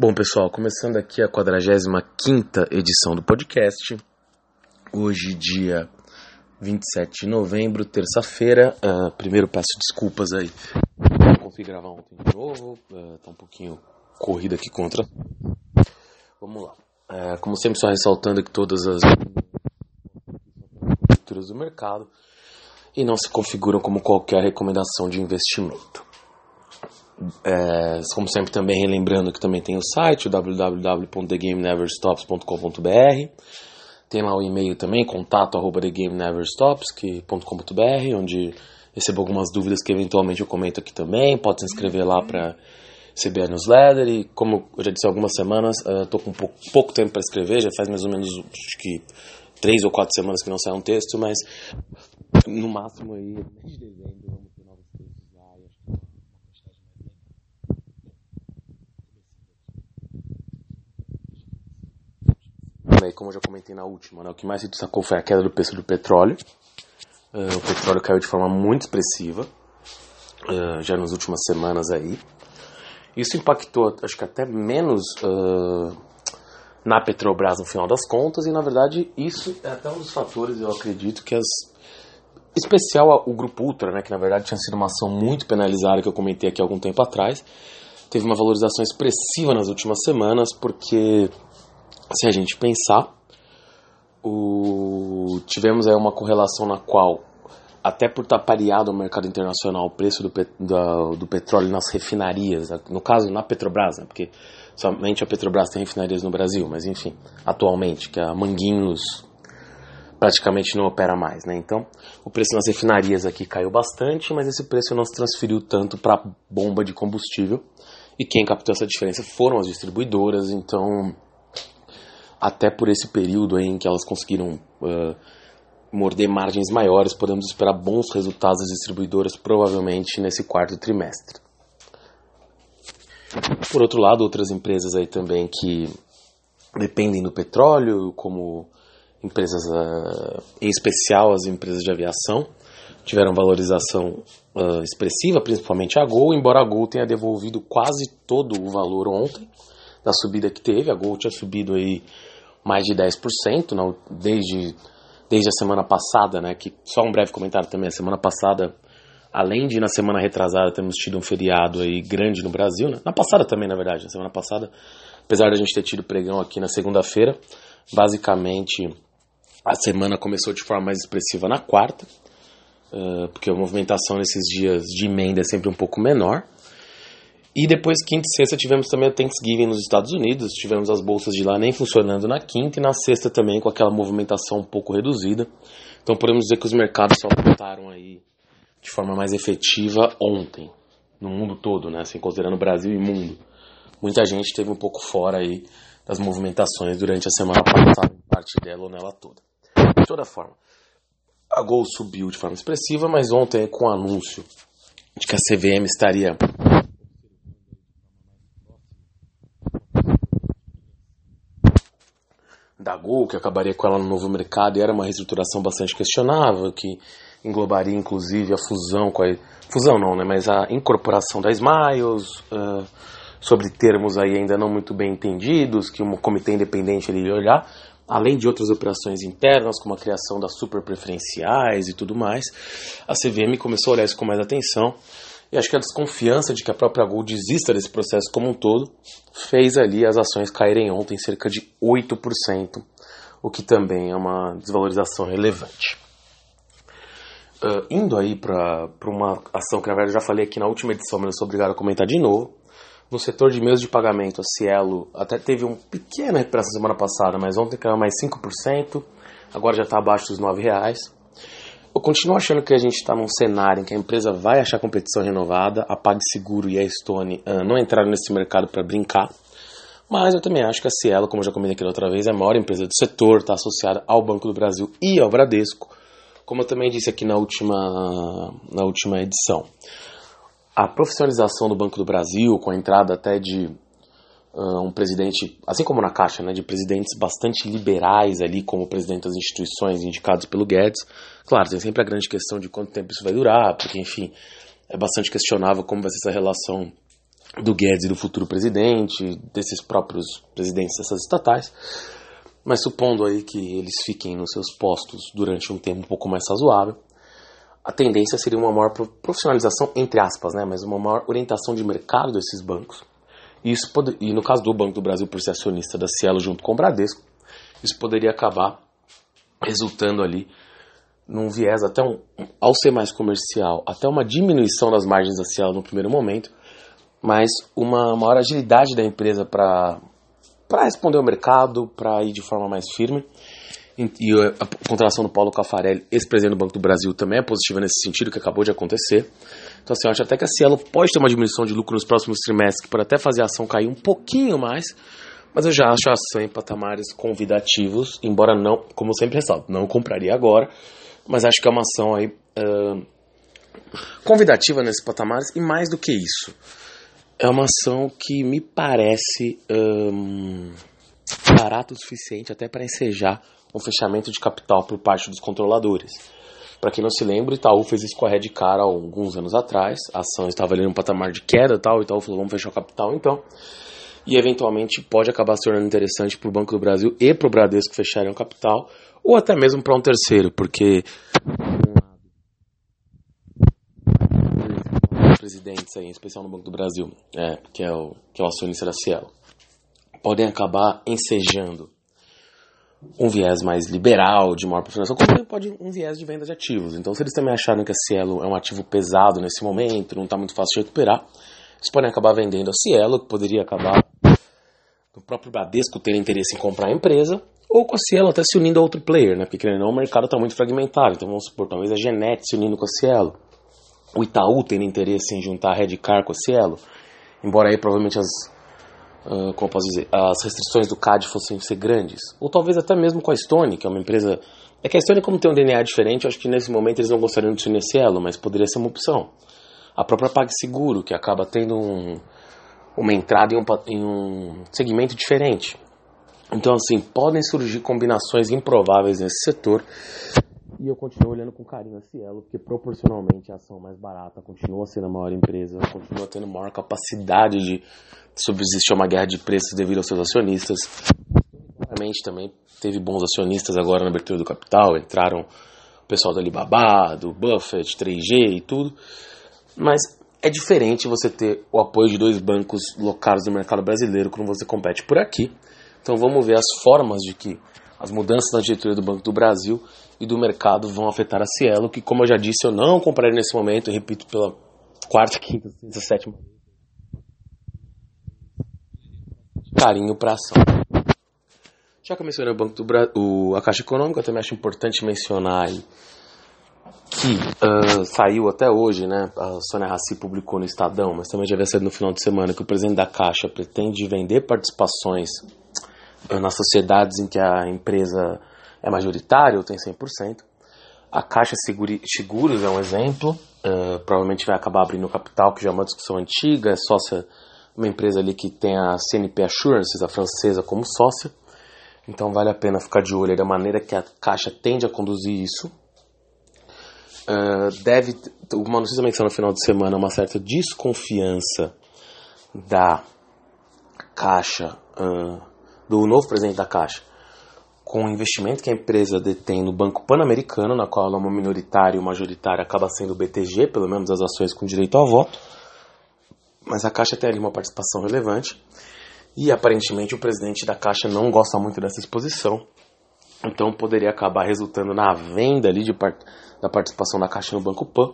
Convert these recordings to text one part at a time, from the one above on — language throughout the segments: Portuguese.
Bom, pessoal, começando aqui a 45 edição do podcast. Hoje, dia 27 de novembro, terça-feira. Uh, primeiro, peço desculpas aí. Não consegui gravar ontem de novo. Uh, tá um pouquinho corrida aqui contra. Vamos lá. Uh, como sempre, só ressaltando que todas as leituras do mercado e não se configuram como qualquer recomendação de investimento. É, como sempre, também relembrando que também tem o site, www.thegameneverstops.com.br. Tem lá o e-mail também, contato arroba onde recebo algumas dúvidas que eventualmente eu comento aqui também. Pode se inscrever lá para receber a newsletter. E como eu já disse há algumas semanas, estou uh, com pouco, pouco tempo para escrever, já faz mais ou menos acho que três ou quatro semanas que não sai um texto, mas no máximo aí, de dezembro, como eu já comentei na última, né, o que mais se destacou foi a queda do preço do petróleo. Uh, o petróleo caiu de forma muito expressiva, uh, já nas últimas semanas aí. Isso impactou, acho que até menos uh, na Petrobras no final das contas, e na verdade isso é até um dos fatores, eu acredito, que as. Especial o Grupo Ultra, né, que na verdade tinha sido uma ação muito penalizada que eu comentei aqui algum tempo atrás, teve uma valorização expressiva nas últimas semanas, porque se a gente pensar, o... tivemos aí uma correlação na qual, até por estar pareado ao mercado internacional, o preço do, pet... do petróleo nas refinarias, no caso na Petrobras, né? porque somente a Petrobras tem refinarias no Brasil, mas enfim, atualmente, que a Manguinhos praticamente não opera mais, né? Então, o preço nas refinarias aqui caiu bastante, mas esse preço não se transferiu tanto para a bomba de combustível. E quem captou essa diferença foram as distribuidoras, então até por esse período em que elas conseguiram uh, morder margens maiores, podemos esperar bons resultados das distribuidoras provavelmente nesse quarto trimestre. Por outro lado, outras empresas aí também que dependem do petróleo, como empresas, uh, em especial as empresas de aviação, tiveram valorização uh, expressiva, principalmente a Gol, embora a Gol tenha devolvido quase todo o valor ontem da subida que teve. A Gol tinha subido aí mais de 10%, não, desde, desde a semana passada, né, que só um breve comentário também, a semana passada, além de na semana retrasada termos tido um feriado aí grande no Brasil, né, na passada também, na verdade, na semana passada, apesar de a gente ter tido pregão aqui na segunda-feira, basicamente a semana começou de forma mais expressiva na quarta, uh, porque a movimentação nesses dias de emenda é sempre um pouco menor, e depois, quinta e sexta, tivemos também o Thanksgiving nos Estados Unidos, tivemos as bolsas de lá nem funcionando na quinta e na sexta também com aquela movimentação um pouco reduzida. Então podemos dizer que os mercados só voltaram aí de forma mais efetiva ontem, no mundo todo, né? Assim, considerando Brasil e mundo. Muita gente esteve um pouco fora aí das movimentações durante a semana passada, parte dela ou nela toda. De toda forma, a Gol subiu de forma expressiva, mas ontem com o anúncio de que a CVM estaria da Gol, que acabaria com ela no novo mercado, e era uma reestruturação bastante questionável, que englobaria inclusive a fusão com a. Fusão não, né? Mas a incorporação da Smiles, uh, sobre termos aí ainda não muito bem entendidos, que um comitê independente ali ia olhar, além de outras operações internas, como a criação das super preferenciais e tudo mais, a CVM começou a olhar isso com mais atenção e acho que a desconfiança de que a própria Gol desista desse processo como um todo fez ali as ações caírem ontem cerca de 8%, o que também é uma desvalorização relevante. Uh, indo aí para uma ação que na verdade eu já falei aqui na última edição, mas eu sou obrigado a comentar de novo. No setor de meios de pagamento, a Cielo até teve um pequena recuperação semana passada, mas ontem caiu mais 5%, agora já está abaixo dos R$ reais. Eu continuo achando que a gente está num cenário em que a empresa vai achar competição renovada, a PagSeguro e a Stone uh, não entraram nesse mercado para brincar, mas eu também acho que a Cielo, como já comentei aqui da outra vez, é a maior empresa do setor, está associada ao Banco do Brasil e ao Bradesco, como eu também disse aqui na última, na última edição. A profissionalização do Banco do Brasil, com a entrada até de um presidente, assim como na Caixa, né, de presidentes bastante liberais ali, como presidente das instituições indicados pelo Guedes. Claro, tem sempre a grande questão de quanto tempo isso vai durar, porque, enfim, é bastante questionável como vai ser essa relação do Guedes e do futuro presidente, desses próprios presidentes dessas estatais. Mas supondo aí que eles fiquem nos seus postos durante um tempo um pouco mais razoável, a tendência seria uma maior profissionalização, entre aspas, né, mas uma maior orientação de mercado desses bancos. Isso pode, e no caso do Banco do Brasil, por ser acionista da Cielo junto com o Bradesco, isso poderia acabar resultando ali num viés até um, ao ser mais comercial, até uma diminuição das margens da Cielo no primeiro momento, mas uma maior agilidade da empresa para responder ao mercado, para ir de forma mais firme. E a contratação do Paulo Cafarelli, ex-presidente do Banco do Brasil, também é positiva nesse sentido, que acabou de acontecer. Então, assim, eu acho até que a Cielo pode ter uma diminuição de lucro nos próximos trimestres, pode até fazer a ação cair um pouquinho mais, mas eu já acho a ação em patamares convidativos, embora não, como sempre ressalto, não compraria agora, mas acho que é uma ação aí uh, convidativa nesses patamares, e mais do que isso, é uma ação que me parece um, barata o suficiente até para ensejar um fechamento de capital por parte dos controladores. Para quem não se lembra, Itaú fez isso com a Red Car há alguns anos atrás. A ação estava ali num patamar de queda tal, Itaú falou, vamos fechar o capital então. E eventualmente pode acabar se tornando interessante para o Banco do Brasil e para o Bradesco fecharem o capital, ou até mesmo para um terceiro, porque presidentes aí, em especial no Banco do Brasil, é, que, é o, que é o acionista da Cielo, podem acabar ensejando um viés mais liberal, de maior profissionalização, como também pode um viés de venda de ativos. Então, se eles também acharam que a Cielo é um ativo pesado nesse momento, não está muito fácil de recuperar, eles podem acabar vendendo a Cielo, que poderia acabar o próprio Bradesco ter interesse em comprar a empresa, ou com a Cielo até se unindo a outro player, né? Porque não, o mercado está muito fragmentado. Então vamos supor, talvez a Genet se unindo com a Cielo. O Itaú tendo interesse em juntar a Redcar com a Cielo, embora aí provavelmente as, uh, como posso dizer, as restrições do CAD fossem ser grandes. Ou talvez até mesmo com a Stone, que é uma empresa... É que a Stone, como tem um DNA diferente, eu acho que nesse momento eles não gostariam de se Cielo, mas poderia ser uma opção. A própria PagSeguro, que acaba tendo um, uma entrada em um, em um segmento diferente. Então, assim, podem surgir combinações improváveis nesse setor. E eu continuo olhando com carinho a Cielo, porque proporcionalmente a ação mais barata continua sendo a maior empresa, continua tendo maior capacidade de subsistir uma guerra de preços devido aos seus acionistas. Claramente também teve bons acionistas agora na abertura do capital, entraram o pessoal do Alibaba, do Buffett, 3G e tudo. Mas é diferente você ter o apoio de dois bancos locais do mercado brasileiro quando você compete por aqui. Então vamos ver as formas de que as mudanças na diretoria do Banco do Brasil e do mercado vão afetar a Cielo, que como eu já disse, eu não comprei nesse momento, repito pela quarta, quinta, sexta, sétima carinho para ação. Já que eu mencionei o Banco do Brasil, a Caixa Econômica, eu também acho importante mencionar que uh, saiu até hoje, né? A Sônia Raci publicou no Estadão, mas também já havia saído no final de semana que o presidente da Caixa pretende vender participações uh, nas sociedades em que a empresa é majoritária ou tem 100%. A Caixa Seguros é um exemplo, uh, provavelmente vai acabar abrindo capital, que já é uma discussão antiga, é sócia, uma empresa ali que tem a CNP Assurances, a francesa, como sócia. Então vale a pena ficar de olho da maneira que a Caixa tende a conduzir isso, Uh, deve, uma notícia menção no final de semana, uma certa desconfiança da Caixa, uh, do novo presidente da Caixa, com o investimento que a empresa detém no Banco Pan-Americano, na qual ela é uma minoritária e majoritária acaba sendo o BTG, pelo menos as ações com direito ao voto. Mas a Caixa tem ali uma participação relevante. E aparentemente o presidente da Caixa não gosta muito dessa exposição. Então poderia acabar resultando na venda ali de part da participação da Caixa no Banco Pan.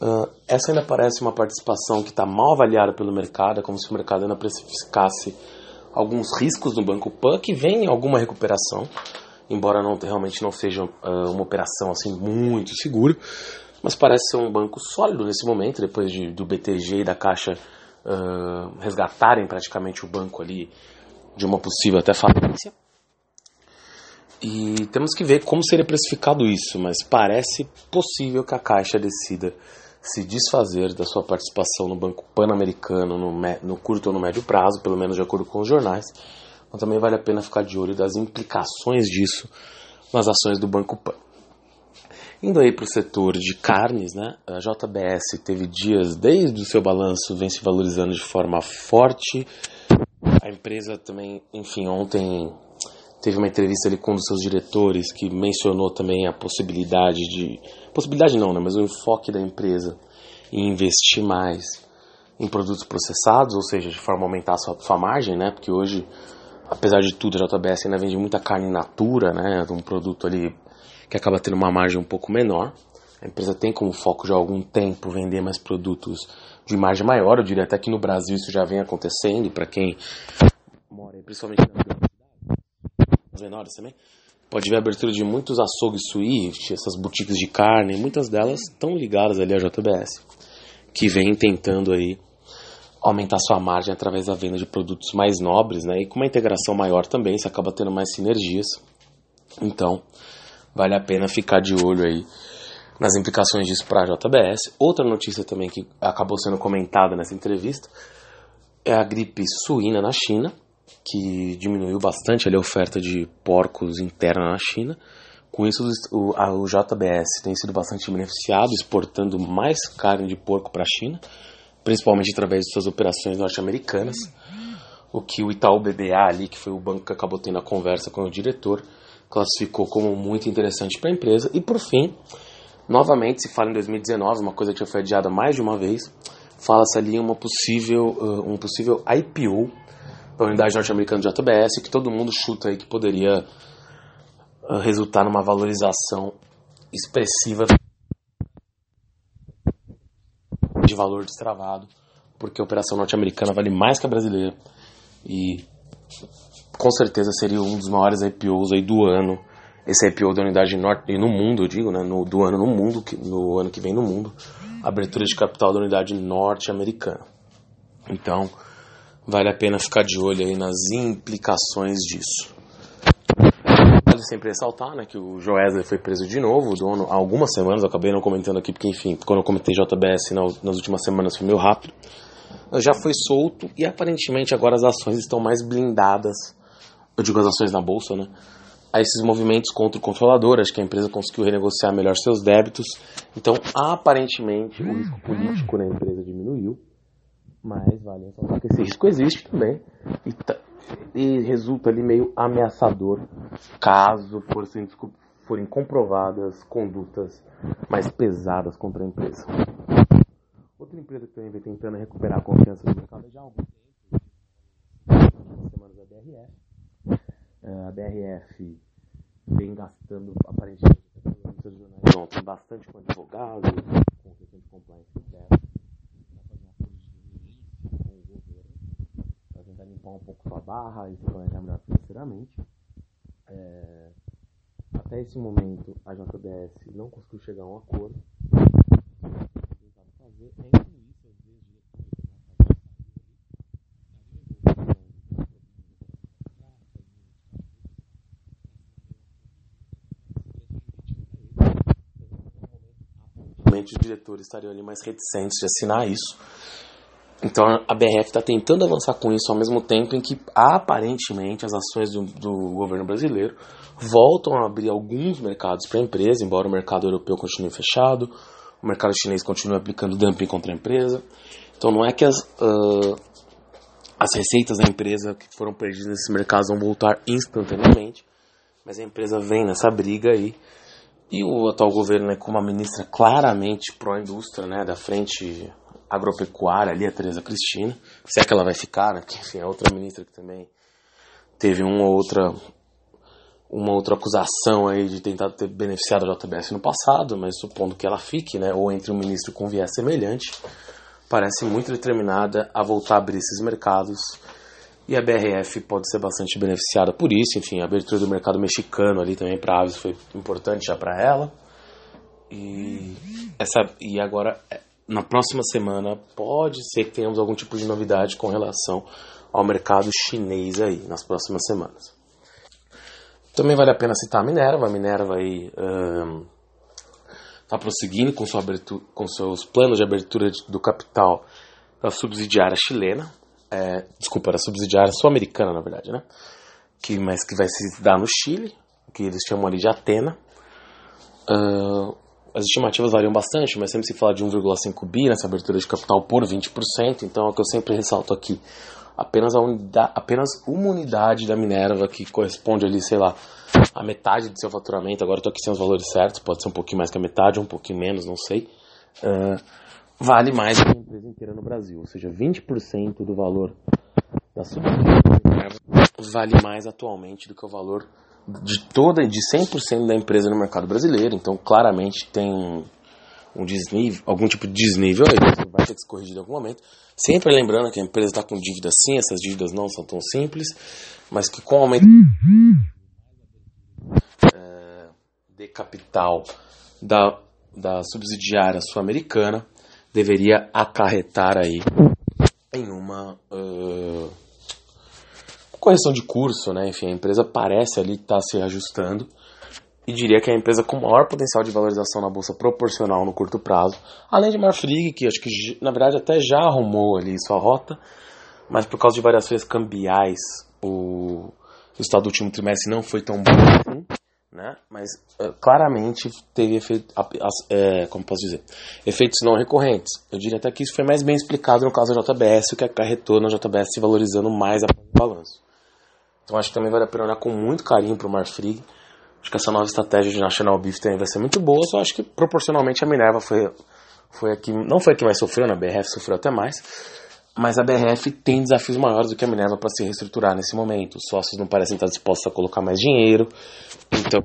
Uh, essa ainda parece uma participação que está mal avaliada pelo mercado, é como se o mercado ainda precificasse alguns riscos no Banco Pan, que vem em alguma recuperação, embora não, realmente não seja uh, uma operação assim muito segura, mas parece ser um banco sólido nesse momento, depois de, do BTG e da Caixa uh, resgatarem praticamente o banco ali de uma possível até falência. E temos que ver como seria precificado isso, mas parece possível que a Caixa decida se desfazer da sua participação no Banco Pan-Americano no, no, curto ou no médio prazo, pelo menos de acordo com os jornais. Mas também vale a pena ficar de olho das implicações disso nas ações do Banco Pan. Indo aí para o setor de carnes, né? A JBS teve dias desde o seu balanço vem se valorizando de forma forte. A empresa também, enfim, ontem teve uma entrevista ali com um dos seus diretores que mencionou também a possibilidade de possibilidade não, né? Mas o enfoque da empresa em investir mais em produtos processados, ou seja, de forma a aumentar a sua, sua margem, né? Porque hoje, apesar de tudo, a JBS ainda vende muita carne natura, né? Um produto ali que acaba tendo uma margem um pouco menor. A empresa tem como foco já há algum tempo vender mais produtos de margem maior. Eu diria até que no Brasil isso já vem acontecendo, para quem mora principalmente cidades, menores também. Pode ver a abertura de muitos açougues Swift, essas boutiques de carne, muitas delas estão ligadas ali à JBS, que vem tentando aí aumentar sua margem através da venda de produtos mais nobres, né? E com uma integração maior também, você acaba tendo mais sinergias. Então, vale a pena ficar de olho aí nas implicações disso para a JBS. Outra notícia também que acabou sendo comentada nessa entrevista é a gripe suína na China, que diminuiu bastante a oferta de porcos interna na China. Com isso, o, a, o JBS tem sido bastante beneficiado, exportando mais carne de porco para a China, principalmente através de suas operações norte-americanas. O que o Itaú BBA ali, que foi o banco que acabou tendo a conversa com o diretor, classificou como muito interessante para a empresa. E por fim, novamente se fala em 2019, uma coisa que já foi adiada mais de uma vez, fala-se ali uma possível, uh, um possível IPO da unidade norte-americana de JBS, que todo mundo chuta aí que poderia uh, resultar numa valorização expressiva de valor destravado, porque a operação norte-americana vale mais que a brasileira. E com certeza seria um dos maiores IPOs aí do ano. Esse IPO da unidade norte no mundo, eu digo, né, no, do ano no mundo, no ano que vem no mundo, abertura de capital da unidade norte-americana. Então, vale a pena ficar de olho aí nas implicações disso. Vale sempre ressaltar né, que o Joesley foi preso de novo, o dono, há algumas semanas, acabei não comentando aqui, porque enfim, quando eu comentei JBS nas últimas semanas foi meio rápido, já foi solto e aparentemente agora as ações estão mais blindadas eu digo as ações na bolsa, né? A esses movimentos contra o controlador, acho que a empresa conseguiu renegociar melhor seus débitos. Então, aparentemente, o risco político na empresa diminuiu, mas vale ressaltar que esse risco existe também. E, tá, e resulta ali meio ameaçador caso forem, forem comprovadas condutas mais pesadas contra a empresa. Outra empresa que também vem tentando recuperar a confiança do mercado já há algum tempo, semanas a BRF, é, a BRF vem gastando, aparentemente, bastante com advogado, com questão de compliance interna, para fazer uma política com o governo, para tentar limpar um pouco sua barra e se planejar melhor financeiramente. É, até esse momento, a JBS não conseguiu chegar a um acordo. O que fazer é incluir seus provavelmente os diretores estariam ali mais reticentes de assinar isso. Então a BRF está tentando avançar com isso ao mesmo tempo em que aparentemente as ações do, do governo brasileiro voltam a abrir alguns mercados para a empresa, embora o mercado europeu continue fechado, o mercado chinês continue aplicando dumping contra a empresa. Então não é que as, uh, as receitas da empresa que foram perdidas nesses mercados vão voltar instantaneamente, mas a empresa vem nessa briga aí e o atual governo, né, com uma ministra claramente pró-indústria, né, da frente agropecuária ali, a Tereza Cristina, se é que ela vai ficar, né, porque enfim, é outra ministra que também teve uma outra uma outra acusação aí de tentar ter beneficiado a JBS no passado, mas supondo que ela fique, né, ou entre um ministro com viés semelhante, parece muito determinada a voltar a abrir esses mercados e a BRF pode ser bastante beneficiada por isso. Enfim, a abertura do mercado mexicano ali também para aves foi importante já para ela. E, essa, e agora, na próxima semana, pode ser que tenhamos algum tipo de novidade com relação ao mercado chinês aí, nas próximas semanas. Também vale a pena citar a Minerva. A Minerva aí está um, prosseguindo com, sua abertura, com seus planos de abertura do capital da subsidiária chilena é, desculpa, era subsidiária sul-americana, na verdade, né? Que, mas que vai se dar no Chile, que eles chamam ali de Atena. As estimativas variam bastante, mas sempre se fala de 1,5 bi nessa abertura de capital por 20%, então é o que eu sempre ressalto aqui. Apenas, a unidade, apenas uma unidade da Minerva, que corresponde ali, sei lá, a metade do seu faturamento, agora estou aqui sem os valores certos, pode ser um pouquinho mais que a metade, um pouquinho menos, não sei, uh, vale mais que a empresa inteira no Brasil. Ou seja, 20% do valor da subsidiária vale mais atualmente do que o valor de toda, de 100% da empresa no mercado brasileiro. Então, claramente tem um, desnível, algum tipo de desnível aí, vai ter que se corrigir em algum momento. Sempre lembrando que a empresa está com dívida sim, essas dívidas não são tão simples, mas que com o aumento é, de capital da, da subsidiária sul-americana, deveria acarretar aí em uma uh, correção de curso, né? Enfim, a empresa parece ali estar tá se ajustando e diria que é a empresa com maior potencial de valorização na bolsa proporcional no curto prazo, além de Marfrig, que acho que na verdade até já arrumou ali sua rota, mas por causa de variações cambiais, o resultado do último trimestre não foi tão bom assim, né? Mas uh, claramente teve efeito, é, como posso dizer, efeitos não recorrentes. Eu diria até que isso foi mais bem explicado no caso da JBS, o que acarretou na JBS se valorizando mais a balanço. Então acho que também vale a pena olhar com muito carinho para o Marfrig. Acho que essa nova estratégia de National Beef também vai ser muito boa, só acho que proporcionalmente a Minerva foi, foi a que, não foi a que mais sofreu, né? a BRF sofreu até mais, mas a BRF tem desafios maiores do que a Minerva para se reestruturar nesse momento. Os sócios não parecem estar dispostos a colocar mais dinheiro, então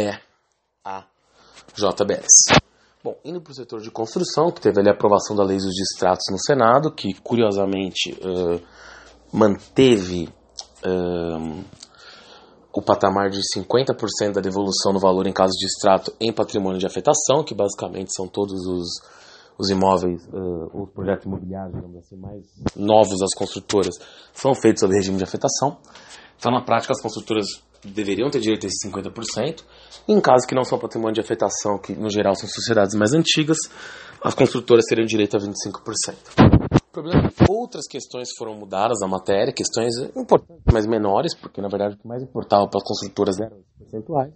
é a JBS. Bom, indo para o setor de construção, que teve ali a aprovação da lei dos distratos no Senado, que curiosamente uh, manteve uh, o patamar de 50% da devolução do valor em caso de extrato em patrimônio de afetação, que basicamente são todos os, os imóveis, uh, os projetos imobiliários, digamos assim, mais novos das construtoras, são feitos sob regime de afetação. Então, na prática, as construtoras deveriam ter direito a esses 50%. Em casos que não são patrimônio de afetação, que no geral são sociedades mais antigas, as construtoras teriam direito a 25%. O problema é que outras questões foram mudadas na matéria, questões importantes, mas menores, porque na verdade o que mais importava para as construtoras eram os percentuais.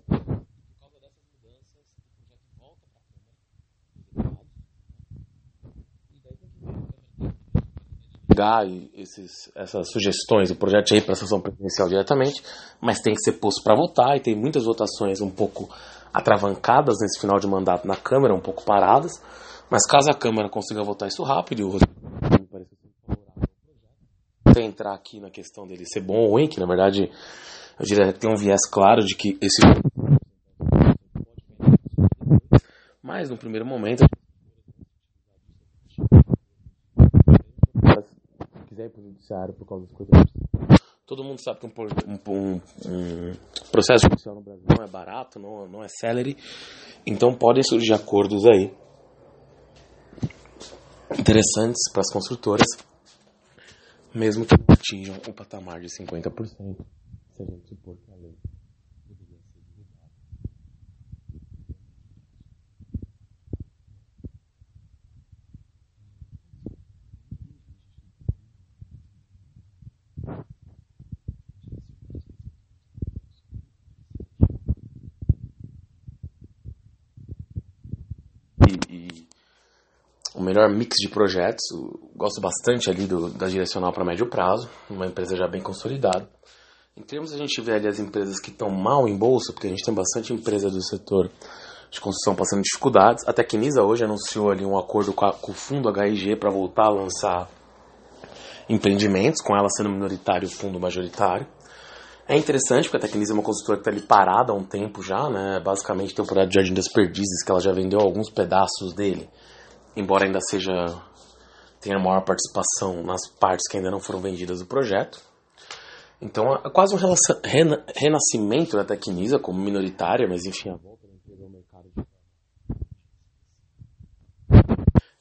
Esses, essas sugestões, o projeto de representação presidencial diretamente, mas tem que ser posto para votar e tem muitas votações um pouco atravancadas nesse final de mandato na Câmara, um pouco paradas, mas caso a Câmara consiga votar isso rápido, e o me parece entrar aqui na questão dele ser bom ou ruim, que na verdade eu diria que tem um viés claro de que esse mas no primeiro momento quiser ir para o judiciário por causa das coisas. Todo mundo sabe que um, um, um, processo judicial no Brasil não é barato, não, não é celery, então podem surgir acordos aí interessantes para as construtoras, mesmo que atinjam o patamar de 50%, se a gente supor que a lei o melhor mix de projetos. gosto bastante ali do, da direcional para médio prazo, uma empresa já bem consolidada. Em termos a gente vê ali as empresas que estão mal em bolsa, porque a gente tem bastante empresa do setor de construção passando dificuldades. A Tecnisa hoje anunciou ali um acordo com, a, com o fundo HIG para voltar a lançar empreendimentos, com ela sendo minoritário e o fundo majoritário. É interessante porque a Tecnisa é uma consultora que está ali parada há um tempo já, né? Basicamente tem projeto de Jardim das Perdizes que ela já vendeu alguns pedaços dele embora ainda seja tenha maior participação nas partes que ainda não foram vendidas do projeto. Então é quase um renascimento da Tecnisa como minoritária, mas enfim, a volta ao mercado.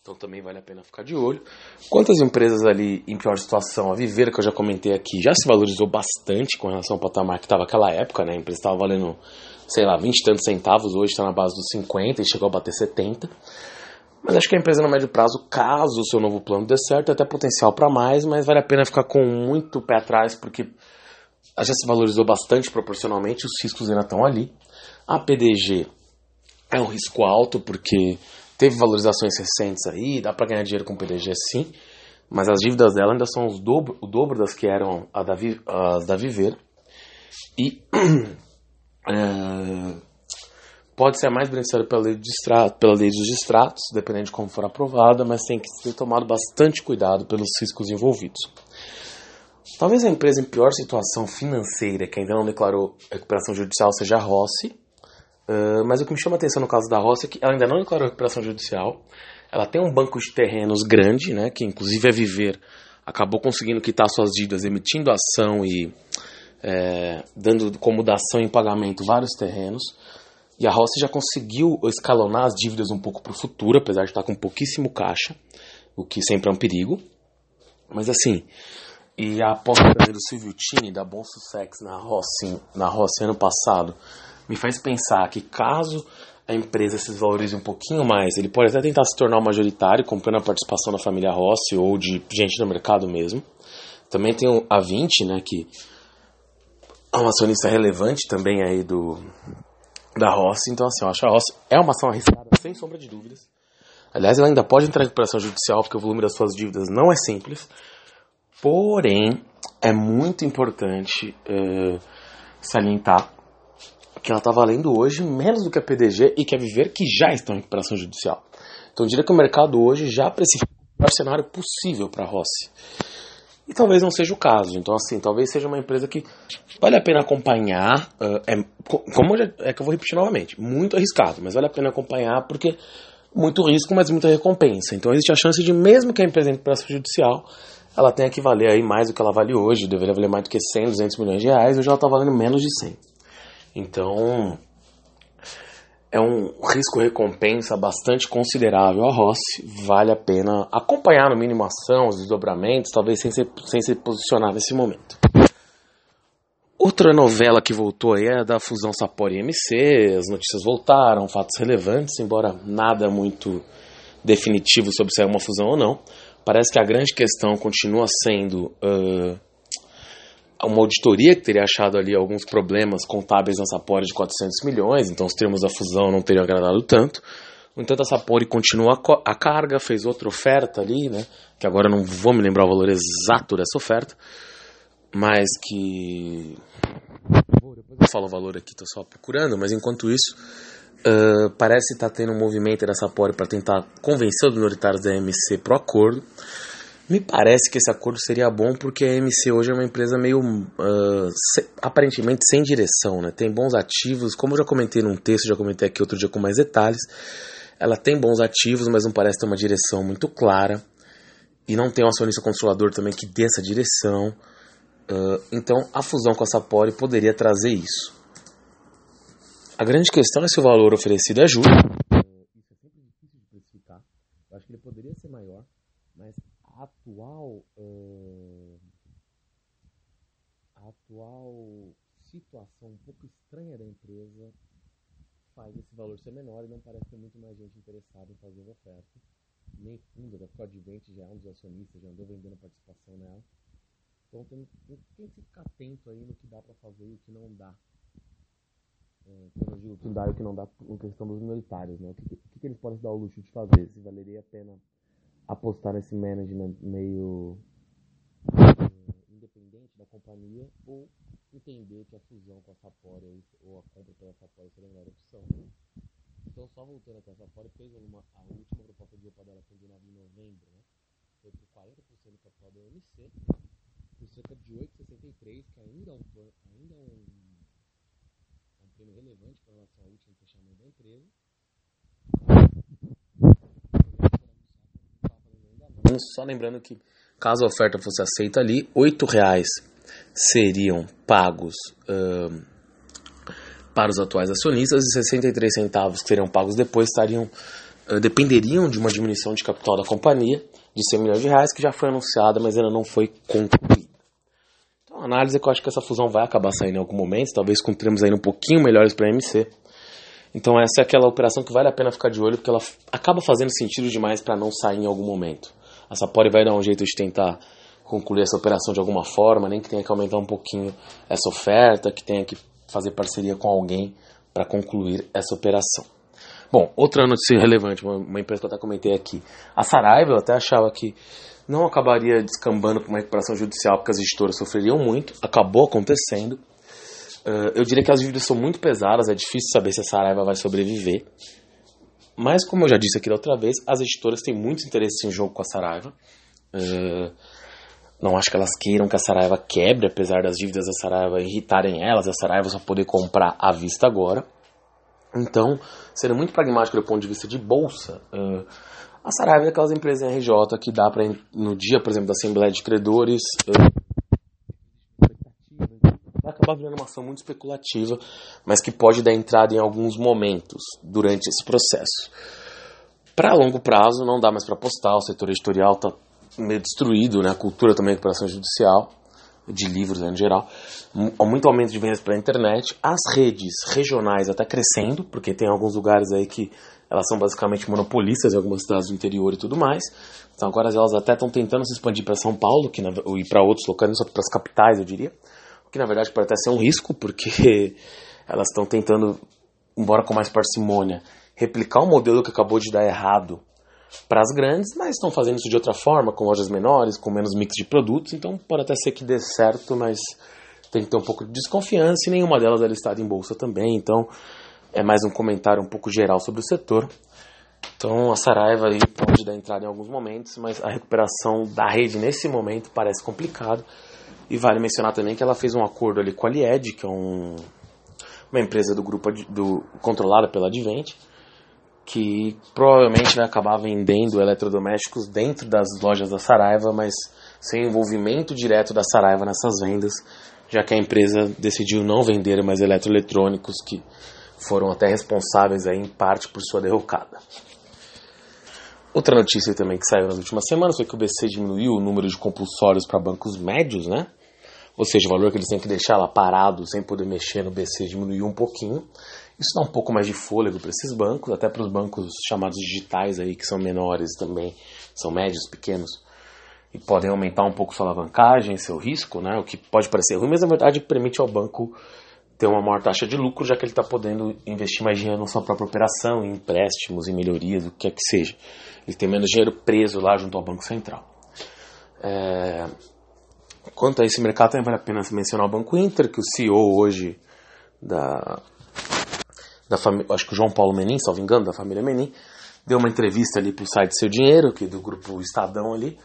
Então também vale a pena ficar de olho. Quantas empresas ali em pior situação? A Viveira, que eu já comentei aqui, já se valorizou bastante com relação ao patamar que estava naquela época, né? A empresa estava valendo, sei lá, 20 e tantos centavos, hoje está na base dos 50 e chegou a bater 70. Mas acho que a empresa no médio prazo, caso o seu novo plano dê certo, até potencial para mais, mas vale a pena ficar com muito pé atrás, porque já se valorizou bastante proporcionalmente, os riscos ainda estão ali. A PDG é um risco alto, porque teve valorizações recentes aí, dá para ganhar dinheiro com PDG sim, mas as dívidas dela ainda são dobro, o dobro das que eram da, as da Viver. E é, pode ser mais beneficiário pela lei, distrato, pela lei dos distratos, dependendo de como for aprovada, mas tem que ser tomado bastante cuidado pelos riscos envolvidos. Talvez a empresa em pior situação financeira, que ainda não declarou recuperação judicial, seja a Rossi, uh, mas o que me chama a atenção no caso da Rossi é que ela ainda não declarou recuperação judicial, ela tem um banco de terrenos grande, né, que inclusive é Viver acabou conseguindo quitar suas dívidas, emitindo ação e é, dando como dação em pagamento vários terrenos. E a Rossi já conseguiu escalonar as dívidas um pouco para o futuro, apesar de estar com pouquíssimo caixa, o que sempre é um perigo. Mas assim, e a aposta do Silvio Tini da Bom Sussex na Rossi, na Rossi ano passado me faz pensar que caso a empresa se valorize um pouquinho mais, ele pode até tentar se tornar um majoritário, comprando a participação da família Rossi ou de gente do mercado mesmo. Também tem a 20, né, que é uma acionista relevante também aí do da Rossi. Então, assim, eu acho que a Rossi é uma ação arriscada, sem sombra de dúvidas. Aliás, ela ainda pode entrar em recuperação judicial, porque o volume das suas dívidas não é simples. Porém, é muito importante uh, salientar que ela está valendo hoje menos do que a PDG e que a Viver, que já estão em recuperação judicial. Então, eu diria que o mercado hoje já precifica o cenário possível para a Rossi. E talvez não seja o caso. Então, assim, talvez seja uma empresa que vale a pena acompanhar. Uh, é, como já, é que eu vou repetir novamente, muito arriscado, mas vale a pena acompanhar porque muito risco, mas muita recompensa. Então, existe a chance de, mesmo que a empresa entre a judicial, ela tenha que valer aí mais do que ela vale hoje. Deveria valer mais do que 100, 200 milhões de reais. Hoje ela está valendo menos de 100. Então, é um risco-recompensa bastante considerável. A Rossi vale a pena acompanhar no mínimo a ação, os desdobramentos, talvez sem se, sem se posicionar nesse momento. Outra novela que voltou aí é da fusão Sapori MC, as notícias voltaram, fatos relevantes, embora nada muito definitivo sobre se é uma fusão ou não. Parece que a grande questão continua sendo uh, uma auditoria que teria achado ali alguns problemas contábeis na Sapori de 400 milhões, então os termos da fusão não teriam agradado tanto. No entanto, a Sapori continua a carga, fez outra oferta ali, né? Que agora não vou me lembrar o valor exato dessa oferta, mas que. Depois eu falo o valor aqui, estou só procurando, mas enquanto isso, uh, parece estar tá tendo um movimento da Sapori para tentar convencer os minoritários da MC para o acordo. Me parece que esse acordo seria bom porque a MC hoje é uma empresa meio uh, se, aparentemente sem direção, né? Tem bons ativos, como eu já comentei num texto, já comentei aqui outro dia com mais detalhes. Ela tem bons ativos, mas não parece ter uma direção muito clara e não tem um acionista controlador também que dê essa direção. Uh, então a fusão com a Sapori poderia trazer isso. A grande questão é se o valor oferecido é justo. Isso é sempre difícil de precificar. Eu acho que ele poderia ser maior, mas atual uh, a atual situação um pouco estranha da empresa faz esse valor ser menor e não parece ter muito mais gente interessada em fazer a oferta. Nem fundo, da Codivente já é um dos acionistas, já andou vendendo participação nela. Então tem, tem, tem que ficar atento aí no que dá para fazer e o que não dá. É, eu digo o que dá e o que não dá em questão dos minoritários, né? O que, que, eles podem se dar o luxo de fazer? Se valeria a pena apostar nesse management meio uh, independente da companhia ou entender que a fusão com a Sapori ou a compra pela Sapori seria a melhor opção. Né? Então, só voltando até a Sapori, fez uma, a última proposta de dela foi de 9 de novembro, né? foi por 40% do capital da OMC, por cerca de 8,63, que ainda é um, ainda é um, é um prêmio relevante com relação ao último fechamento da empresa Só lembrando que, caso a oferta fosse aceita ali, R$ reais seriam pagos para os atuais acionistas e 63 centavos que seriam pagos depois estariam dependeriam de uma diminuição de capital da companhia de 100 milhões de reais que já foi anunciada, mas ainda não foi concluída. Então, a análise é que eu acho que essa fusão vai acabar saindo em algum momento, talvez com termos ainda um pouquinho melhores para a MC. Então essa é aquela operação que vale a pena ficar de olho, porque ela acaba fazendo sentido demais para não sair em algum momento. A Sapori vai dar um jeito de tentar concluir essa operação de alguma forma, nem que tenha que aumentar um pouquinho essa oferta, que tenha que fazer parceria com alguém para concluir essa operação. Bom, outra notícia relevante, uma, uma empresa que eu até comentei aqui. A Saraiva, eu até achava que não acabaria descambando com uma recuperação judicial porque as editoras sofreriam muito, acabou acontecendo. Uh, eu diria que as dívidas são muito pesadas, é difícil saber se a Saraiva vai sobreviver. Mas, como eu já disse aqui da outra vez, as editoras têm muito interesse em jogo com a Saraiva. Uh, não acho que elas queiram que a Saraiva quebre, apesar das dívidas da Saraiva irritarem elas, a Saraiva só poder comprar à vista agora. Então, sendo muito pragmático do ponto de vista de bolsa, uh, a Saraiva é aquelas empresas em RJ que dá para, no dia, por exemplo, da Assembleia de Credores, uh, acabar virando uma ação muito especulativa, mas que pode dar entrada em alguns momentos durante esse processo. Para longo prazo, não dá mais para apostar, o setor editorial está meio destruído, né? a cultura também da recuperação judicial, de livros né, em geral, muito aumento de vendas pela internet, as redes regionais até crescendo, porque tem alguns lugares aí que elas são basicamente monopolistas em algumas cidades do interior e tudo mais. Então agora elas até estão tentando se expandir para São Paulo, que na, e para outros locais, não só para as capitais, eu diria. O que na verdade pode até ser um risco, porque elas estão tentando, embora com mais parcimônia, replicar um modelo que acabou de dar errado para as grandes, mas estão fazendo isso de outra forma, com lojas menores, com menos mix de produtos, então pode até ser que dê certo, mas tem que ter um pouco de desconfiança e nenhuma delas é listada em bolsa também, então é mais um comentário um pouco geral sobre o setor. Então a Saraiva aí pode dar entrada em alguns momentos, mas a recuperação da rede nesse momento parece complicado. E vale mencionar também que ela fez um acordo ali com a Lied, que é um, uma empresa do grupo do, controlada pela Advent, que provavelmente vai acabar vendendo eletrodomésticos dentro das lojas da Saraiva, mas sem envolvimento direto da Saraiva nessas vendas, já que a empresa decidiu não vender mais eletroeletrônicos que foram até responsáveis aí, em parte por sua derrocada. Outra notícia também que saiu nas últimas semanas foi que o BC diminuiu o número de compulsórios para bancos médios, né? Ou seja, o valor que eles têm que deixar lá parado sem poder mexer no BC diminuiu um pouquinho. Isso dá um pouco mais de fôlego para esses bancos, até para os bancos chamados digitais aí, que são menores também, são médios, pequenos, e podem aumentar um pouco sua alavancagem, seu risco, né? O que pode parecer ruim, mas na verdade permite ao banco ter uma maior taxa de lucro, já que ele está podendo investir mais dinheiro na sua própria operação, em empréstimos, em melhorias, o que quer que seja. Ele tem menos dinheiro preso lá junto ao Banco Central. É... Quanto a esse mercado, também vale a pena mencionar o Banco Inter, que o CEO hoje da da família, acho que o João Paulo Menin, salvo engano, da família Menin, deu uma entrevista ali para o site Seu Dinheiro, que é do grupo Estadão ali,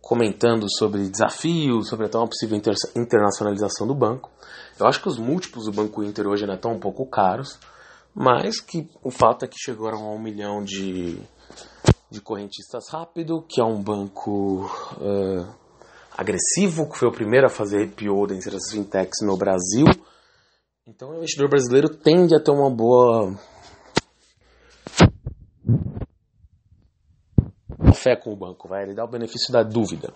comentando sobre desafios, sobre até uma possível inter internacionalização do banco. Eu acho que os múltiplos do Banco Inter hoje ainda estão um pouco caros, mas que o fato é que chegaram a um milhão de, de correntistas rápido, que é um banco uh, agressivo, que foi o primeiro a fazer IPO dentre as fintechs no Brasil, então o investidor brasileiro tende a ter uma boa fé com o banco, vai, ele dá o benefício da dúvida.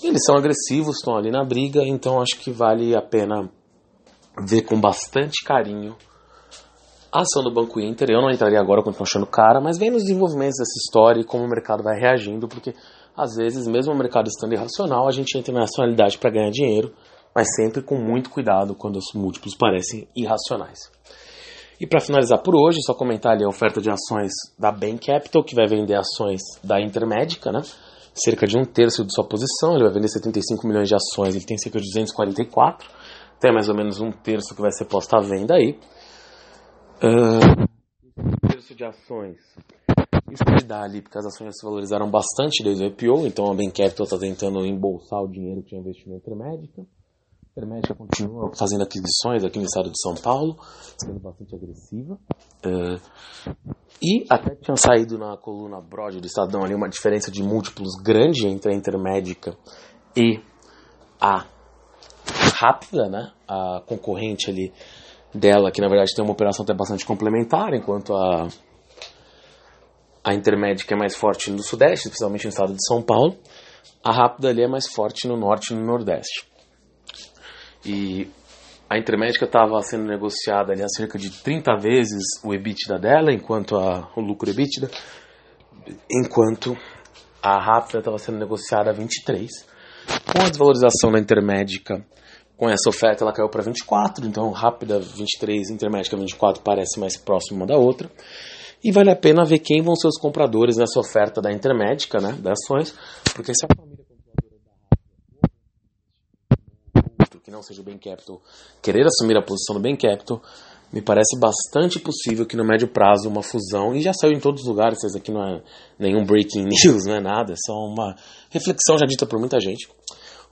Eles são agressivos, estão ali na briga, então acho que vale a pena ver com bastante carinho a ação do Banco Inter. Eu não entraria agora, continuo achando cara, mas vem nos desenvolvimentos dessa história e como o mercado vai reagindo, porque às vezes, mesmo o mercado estando irracional, a gente entra na racionalidade para ganhar dinheiro mas sempre com muito cuidado quando os múltiplos parecem irracionais. E para finalizar por hoje, só comentar ali a oferta de ações da Bain Capital, que vai vender ações da Intermédica, né? cerca de um terço de sua posição, ele vai vender 75 milhões de ações, ele tem cerca de 244, tem mais ou menos um terço que vai ser posto à venda aí. Uh, um terço de ações, isso pode dar ali, porque as ações se valorizaram bastante desde o IPO, então a Bain Capital está tentando embolsar o dinheiro que tinha investido na Intermédica. A Hermética continua fazendo aquisições aqui no estado de São Paulo, sendo bastante agressiva. É, e até tinha saído na coluna Broad do Estadão ali uma diferença de múltiplos grande entre a Intermédica e a Rápida, né? A concorrente ali dela, que na verdade tem uma operação até bastante complementar, enquanto a a Intermédica é mais forte no Sudeste, especialmente no estado de São Paulo. A Rápida ali é mais forte no Norte e no Nordeste. E a Intermédica estava sendo negociada ali a cerca de 30 vezes o EBITDA dela, enquanto a, o lucro EBITDA, enquanto a Rápida estava sendo negociada a 23. Com a desvalorização da Intermédica, com essa oferta ela caiu para 24, então Rápida 23, Intermédica 24 parece mais próxima uma da outra. E vale a pena ver quem vão ser os compradores nessa oferta da Intermédica, né, das ações, porque se a família controladora da Rápida que não seja o Bain Capital querer assumir a posição do Bain Capital, me parece bastante possível que no médio prazo uma fusão, e já saiu em todos os lugares, isso aqui não é nenhum breaking news, não é nada, é só uma reflexão já dita por muita gente.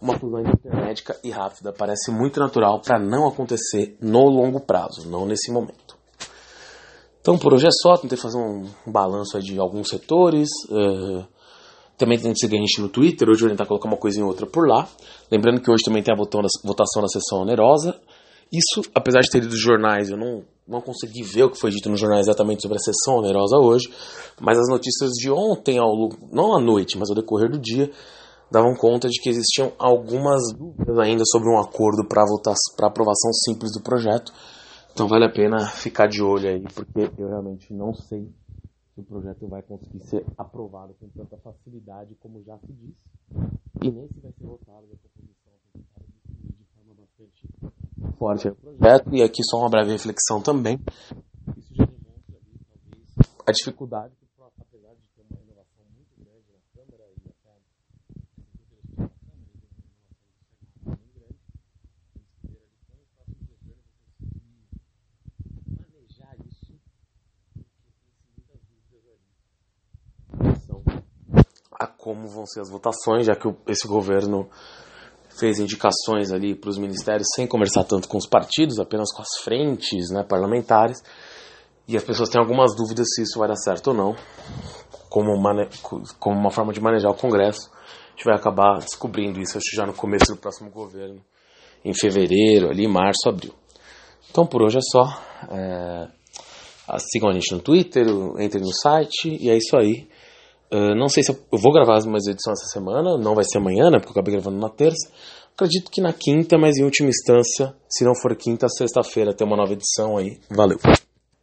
Uma fusão intermédica e rápida parece muito natural para não acontecer no longo prazo, não nesse momento. Então por hoje é só, tentei fazer um balanço de alguns setores. Uh, também tem que seguir a gente no Twitter, hoje eu vou tentar colocar uma coisa em outra por lá. Lembrando que hoje também tem a votação da sessão onerosa. Isso, apesar de ter lido os jornais, eu não, não consegui ver o que foi dito no jornal exatamente sobre a sessão onerosa hoje, mas as notícias de ontem, ao, não à noite, mas ao decorrer do dia, davam conta de que existiam algumas dúvidas ainda sobre um acordo para aprovação simples do projeto. Então vale a pena ficar de olho aí, porque eu realmente não sei se o projeto vai conseguir ser aprovado com tanta facilidade como já se disse, e nem se vai ser votado da proposição de forma bastante forte projeto. E aqui só uma breve reflexão também. Isso já demonstra talvez, a dificuldade, apesar de ter uma renovação muito grande na Câmara e até na Câmara, muito grande, eles querem ali com o próximo governo conseguir manejar isso, porque tem muitas dúvidas ali. A como vão ser as votações, já que esse governo fez indicações ali para os ministérios sem conversar tanto com os partidos, apenas com as frentes né, parlamentares. E as pessoas têm algumas dúvidas se isso vai dar certo ou não, como, como uma forma de manejar o Congresso. A gente vai acabar descobrindo isso, acho já no começo do próximo governo, em fevereiro, ali, março, abril. Então por hoje é só. É... Sigam a gente no Twitter, entrem no site, e é isso aí. Uh, não sei se eu, eu, vou gravar mais edições essa semana, não vai ser amanhã, né? Porque eu acabei gravando na terça. Acredito que na quinta, mas em última instância, se não for quinta, sexta-feira, tem uma nova edição aí. Valeu!